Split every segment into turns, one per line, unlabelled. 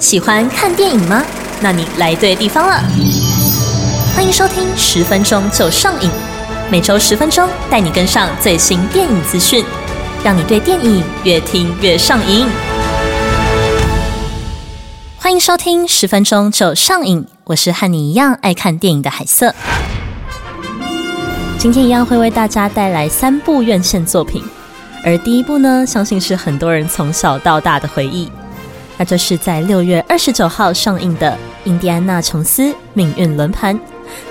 喜欢看电影吗？那你来对地方了。欢迎收听十分钟就上瘾，每周十分钟带你跟上最新电影资讯，让你对电影越听越上瘾。欢迎收听十分钟就上瘾，我是和你一样爱看电影的海瑟。今天一样会为大家带来三部院线作品，而第一部呢，相信是很多人从小到大的回忆。那就是在六月二十九号上映的《印第安纳琼斯命运轮盘》。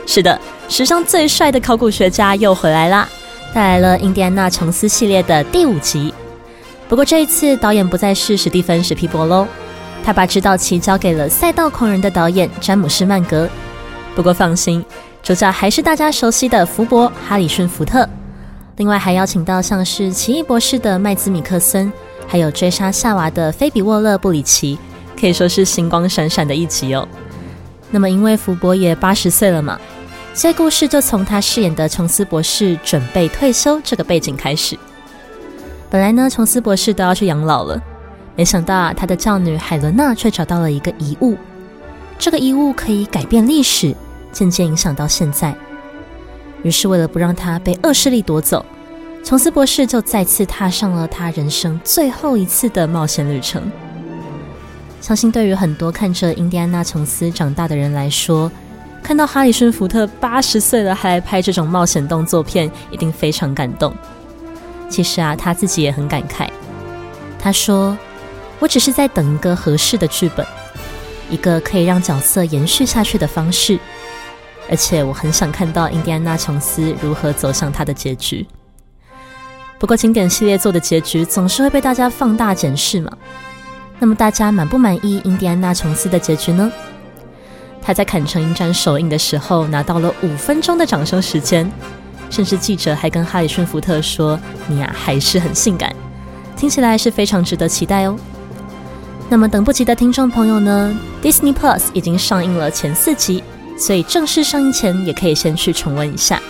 是的，史上最帅的考古学家又回来啦，带来了《印第安纳琼斯》系列的第五集。不过这一次导演不再是史蒂芬·史皮伯喽，他把指导棋交给了《赛道狂人》的导演詹姆斯·曼格。不过放心，主角还是大家熟悉的福伯·哈里逊·福特。另外还邀请到像是《奇异博士》的麦兹·米克森。还有追杀夏娃的菲比沃勒布里奇，可以说是星光闪闪的一集哦。那么因为福伯也八十岁了嘛，所以故事就从他饰演的琼斯博士准备退休这个背景开始。本来呢，琼斯博士都要去养老了，没想到啊，他的教女海伦娜却找到了一个遗物，这个遗物可以改变历史，渐渐影响到现在。于是为了不让他被恶势力夺走。琼斯博士就再次踏上了他人生最后一次的冒险旅程。相信对于很多看着印第安纳琼斯长大的人来说，看到哈里逊福特八十岁了还拍这种冒险动作片，一定非常感动。其实啊，他自己也很感慨。他说：“我只是在等一个合适的剧本，一个可以让角色延续下去的方式，而且我很想看到印第安纳琼斯如何走向他的结局。”不过，经典系列作的结局总是会被大家放大检视嘛。那么，大家满不满意印第安纳琼斯的结局呢？他在坎城影展首映的时候拿到了五分钟的掌声时间，甚至记者还跟哈里逊福特说：“你呀，还是很性感。”听起来是非常值得期待哦。那么，等不及的听众朋友呢？Disney Plus 已经上映了前四集，所以正式上映前也可以先去重温一下。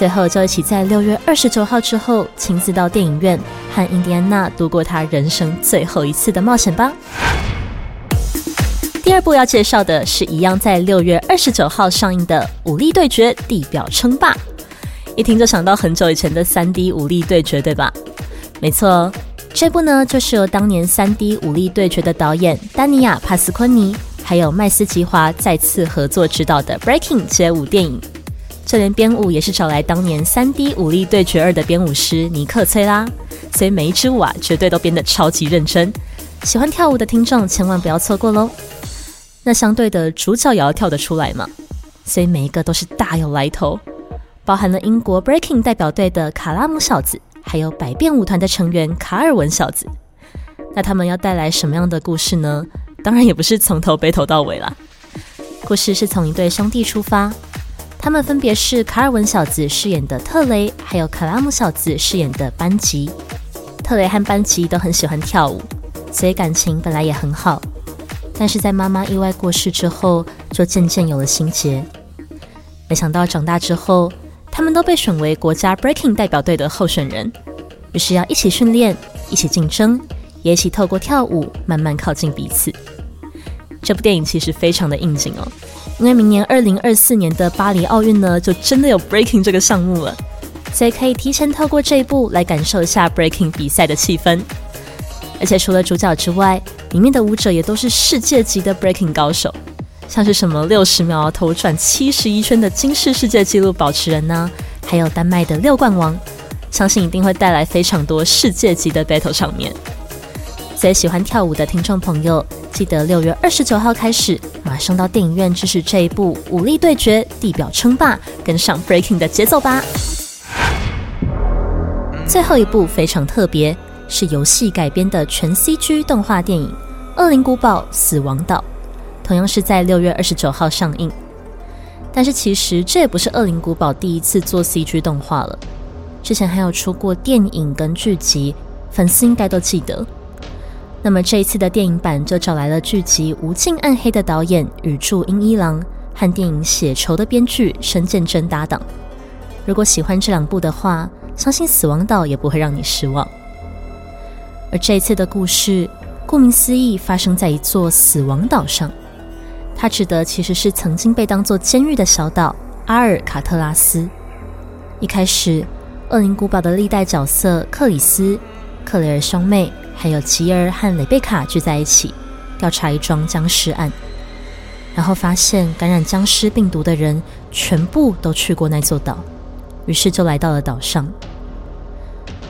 最后，就一起在六月二十九号之后，亲自到电影院和印第安纳度过他人生最后一次的冒险吧。第二部要介绍的是一样在六月二十九号上映的《武力对决：地表称霸》。一听就想到很久以前的三 D 武力对决，对吧？没错，这部呢就是由当年三 D 武力对决的导演丹尼亚·帕斯昆尼还有麦斯吉华再次合作执导的 Breaking 街舞电影。就连编舞也是找来当年三 D 武力对决二的编舞师尼克崔拉，所以每一支舞啊绝对都编得超级认真。喜欢跳舞的听众千万不要错过喽。那相对的主角也要跳得出来嘛，所以每一个都是大有来头，包含了英国 Breaking 代表队的卡拉姆小子，还有百变舞团的成员卡尔文小子。那他们要带来什么样的故事呢？当然也不是从头背头到尾啦，故事是从一对兄弟出发。他们分别是卡尔文小子饰演的特雷，还有卡拉姆小子饰演的班吉。特雷和班吉都很喜欢跳舞，所以感情本来也很好。但是在妈妈意外过世之后，就渐渐有了心结。没想到长大之后，他们都被选为国家 Breaking 代表队的候选人，于是要一起训练，一起竞争，也一起透过跳舞慢慢靠近彼此。这部电影其实非常的应景哦。因为明年二零二四年的巴黎奥运呢，就真的有 breaking 这个项目了，所以可以提前透过这一部来感受一下 breaking 比赛的气氛。而且除了主角之外，里面的舞者也都是世界级的 breaking 高手，像是什么六十秒头转七十一圈的金氏世界纪录保持人呢，还有丹麦的六冠王，相信一定会带来非常多世界级的 battle 场面。所以喜欢跳舞的听众朋友，记得六月二十九号开始。马上到电影院支持这一部武力对决、地表称霸，跟上 Breaking 的节奏吧。最后一部非常特别，是游戏改编的全 CG 动画电影《恶灵古堡：死亡岛》，同样是在六月二十九号上映。但是其实这也不是恶灵古堡第一次做 CG 动画了，之前还有出过电影跟剧集，粉丝应该都记得。那么这一次的电影版就找来了剧集《无尽暗黑》的导演宇柱英一郎和电影《血仇》的编剧申建真搭档。如果喜欢这两部的话，相信《死亡岛》也不会让你失望。而这一次的故事，顾名思义，发生在一座死亡岛上。它指的其实是曾经被当作监狱的小岛阿尔卡特拉斯。一开始，恶灵古堡的历代角色克里斯、克雷尔兄妹，还有吉尔和雷贝卡聚在一起，调查一桩僵尸案。然后发现感染僵尸病毒的人全部都去过那座岛，于是就来到了岛上。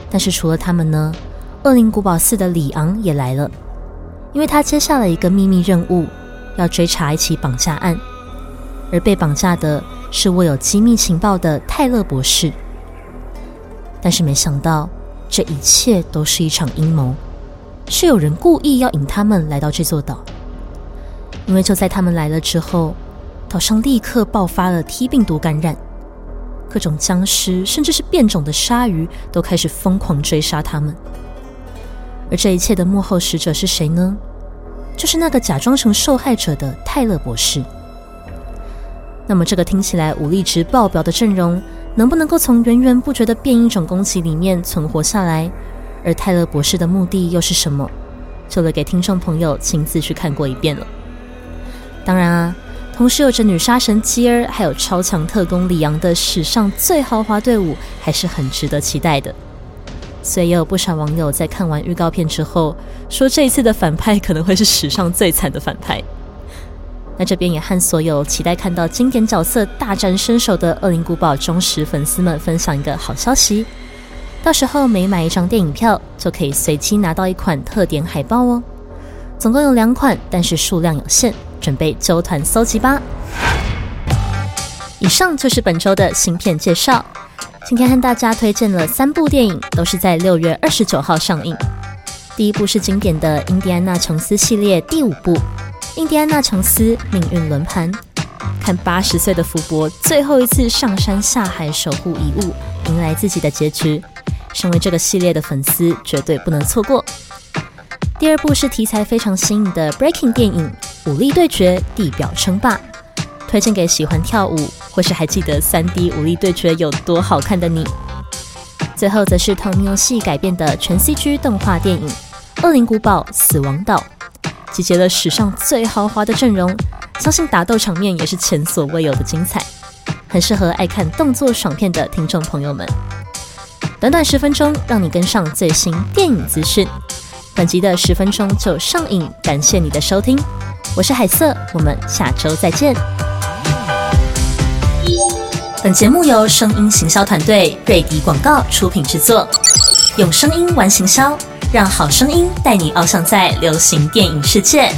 但是除了他们呢，恶灵古堡四的里昂也来了，因为他接下了一个秘密任务。要追查一起绑架案，而被绑架的是握有机密情报的泰勒博士。但是没想到，这一切都是一场阴谋，是有人故意要引他们来到这座岛。因为就在他们来了之后，岛上立刻爆发了 T 病毒感染，各种僵尸甚至是变种的鲨鱼都开始疯狂追杀他们。而这一切的幕后使者是谁呢？就是那个假装成受害者的泰勒博士。那么，这个听起来武力值爆表的阵容，能不能够从源源不绝的变异种攻击里面存活下来？而泰勒博士的目的又是什么？就留给听众朋友亲自去看过一遍了。当然啊，同时有着女杀神基尔，还有超强特工里昂的史上最豪华队伍，还是很值得期待的。所以也有不少网友在看完预告片之后，说这一次的反派可能会是史上最惨的反派。那这边也和所有期待看到经典角色大展身手的《恶灵古堡》忠实粉丝们分享一个好消息：到时候每买一张电影票，就可以随机拿到一款特点海报哦。总共有两款，但是数量有限，准备揪团搜集吧。以上就是本周的新片介绍。今天和大家推荐了三部电影，都是在六月二十九号上映。第一部是经典的《印第安纳琼斯》系列第五部《印第安纳琼斯：命运轮盘》，看八十岁的福伯最后一次上山下海守护遗物，迎来自己的结局。身为这个系列的粉丝，绝对不能错过。第二部是题材非常新颖的 Breaking 电影《武力对决：地表称霸》。推荐给喜欢跳舞或是还记得三 D 武力对决有多好看的你。最后则是同名游戏改编的全 CG 动画电影《恶灵古堡：死亡岛》，集结了史上最豪华的阵容，相信打斗场面也是前所未有的精彩，很适合爱看动作爽片的听众朋友们。短短十分钟，让你跟上最新电影资讯。本集的十分钟就上映，感谢你的收听，我是海瑟，我们下周再见。本节目由声音行销团队瑞迪广告出品制作，用声音玩行销，让好声音带你翱翔在流行电影世界。